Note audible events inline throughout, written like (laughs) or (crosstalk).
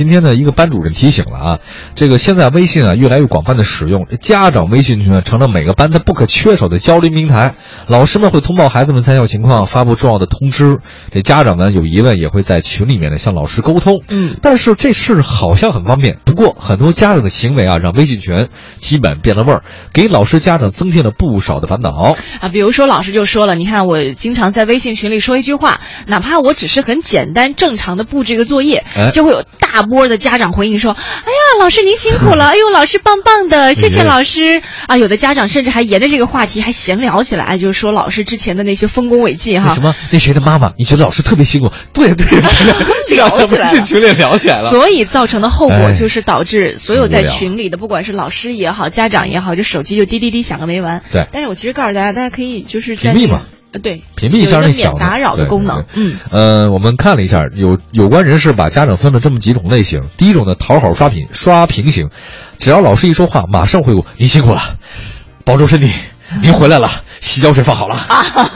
今天呢，一个班主任提醒了啊，这个现在微信啊越来越广泛的使用，家长微信群呢成了每个班它不可缺少的交流平台。老师们会通报孩子们参校情况，发布重要的通知。这家长呢有疑问也会在群里面呢向老师沟通。嗯，但是这事好像很方便，不过很多家长的行为啊，让微信群基本变了味儿，给老师家长增添了不少的烦恼啊。比如说老师就说了，你看我经常在微信群里说一句话，哪怕我只是很简单正常的布置一个作业，就会有大波的家长回应说：“哎呀，老师您辛苦了，(laughs) 哎呦，老师棒棒的，谢谢老师啊。”有的家长甚至还沿着这个话题还闲聊起来，就是说老师之前的那些丰功伟绩哈。什么？那谁的妈妈？你觉得老师特别辛苦？对 (laughs) 对，聊起来了，群里聊起来了。所以造成的后果就是导致所有在群里的，不管是老师也好，家长也好，这手机就滴滴滴响个没完。对。但是我其实告诉大家，大家可以就是屏蔽嘛。呃，对，屏蔽一下那小打扰的功能。嗯，呃，我们看了一下，有有关人士把家长分了这么几种类型。第一种呢，讨好刷屏刷屏型，只要老师一说话，马上回复“您辛苦了，保重身体，您回来了，洗脚水放好了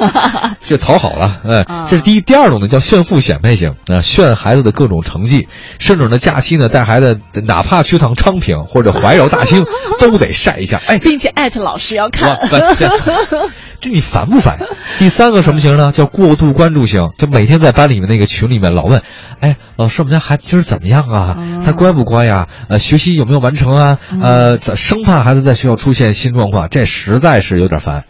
(laughs) ”，这讨好了。哎，这是第一。第二种呢，叫炫富显摆型啊，炫孩子的各种成绩，甚至呢，假期呢带孩子，哪怕去趟昌平或者怀柔大兴，(laughs) 都得晒一下。哎，并且艾特老师要看。(laughs) 这你烦不烦？(laughs) 第三个什么型呢？叫过度关注型，就每天在班里面那个群里面老问，哎，老师，我们家孩子今儿怎么样啊？他乖不乖呀？呃，学习有没有完成啊？呃，生怕孩子在学校出现新状况，这实在是有点烦。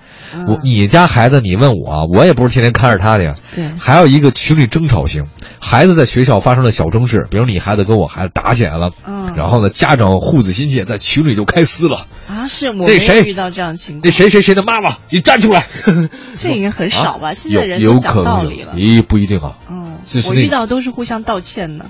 我你家孩子，你问我，我也不是天天看着他的呀。对。还有一个群里争吵型，孩子在学校发生了小争执，比如你孩子跟我孩子打起来了，嗯，然后呢，家长护子心切，在群里就开撕了。啊，是我没遇到这样情况。那谁谁谁的妈妈，你站出来。这应该很少吧？现在人都讲道理了。咦，不一定啊。嗯，我遇到都是互相道歉呢。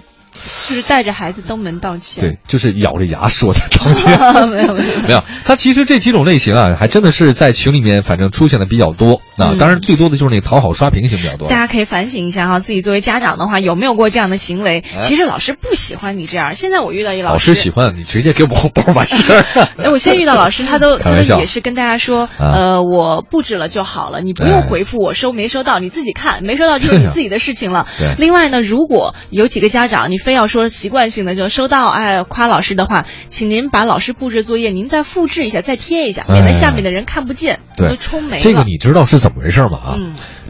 就是带着孩子登门道歉，对，就是咬着牙说的道歉。(laughs) 没有没有 (laughs) 没有，他其实这几种类型啊，还真的是在群里面反正出现的比较多啊。当然，最多的就是那讨好刷屏型比较多。大家可以反省一下哈，自己作为家长的话，有没有过这样的行为？其实老师不喜欢你这样。现在我遇到一老师，老师喜欢你直接给我红包完事儿。(laughs) 哎，我现在遇到老师，他都他都也是跟大家说，呃，我布置了就好了，你不用回复我收没收到，你自己看，没收到就是你自己的事情了。另外呢，如果有几个家长，你非要说习惯。性的就收到哎夸老师的话，请您把老师布置作业您再复制一下再贴一下，免得下面的人看不见，都冲没了。这个你知道是怎么回事吗？啊，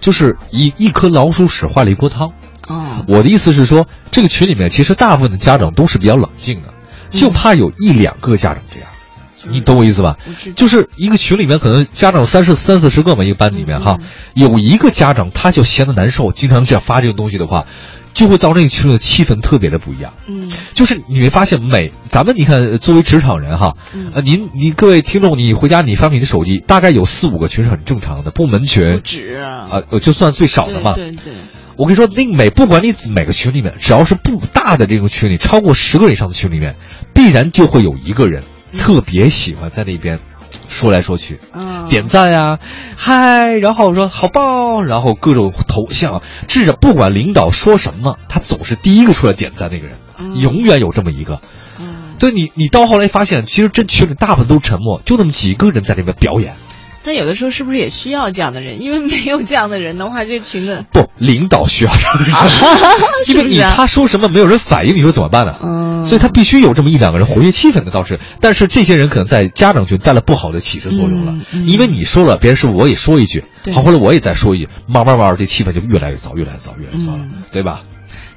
就是一一颗老鼠屎坏了一锅汤。哦，我的意思是说，这个群里面其实大部分的家长都是比较冷静的，就怕有一两个家长这样。你懂我意思吧？就是一个群里面可能家长三十三四十个嘛，一个班里面哈，有一个家长他就闲得难受，经常这样发这个东西的话。就会造成一个群里的气氛特别的不一样。嗯，就是你会发现，每咱们你看，作为职场人哈，呃，您您各位听众，你回家你翻你的手机，大概有四五个群是很正常的，部门群。不止啊，呃，就算最少的嘛。对对。我跟你说，那每不管你每个群里面，只要是不大的这种群里，超过十个以上的群里面，必然就会有一个人特别喜欢在那边。说来说去，嗯，点赞呀，嗨，然后说好棒，然后各种头像，至少不管领导说什么，他总是第一个出来点赞那个人，永远有这么一个。嗯，对你，你到后来发现，其实这群里大部分都沉默，就那么几个人在那边表演。但有的时候是不是也需要这样的人？因为没有这样的人的话，这群的不领导需要这样的人，(laughs) 因为你他说什么没有人反应，你说怎么办呢？嗯，所以他必须有这么一两个人活跃气氛的倒是，但是这些人可能在家长群带来不好的启示作用了，因为你说了，别人是我也说一句，好，或者我也再说一句，慢慢慢这气氛就越来越糟，越来越糟，越来越糟了，对吧？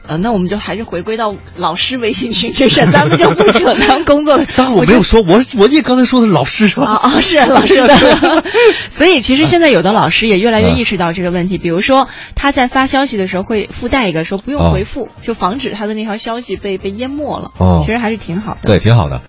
呃，那我们就还是回归到老师微信群这事，咱们就不扯 (laughs) 当工作。当然我没有说，我我也刚才说的是老师是吧？啊啊，是老师的。(laughs) 所以其实现在有的老师也越来越意识到这个问题，比如说他在发消息的时候会附带一个说不用回复，就防止他的那条消息被被淹没了。哦，其实还是挺好的。对，挺好的。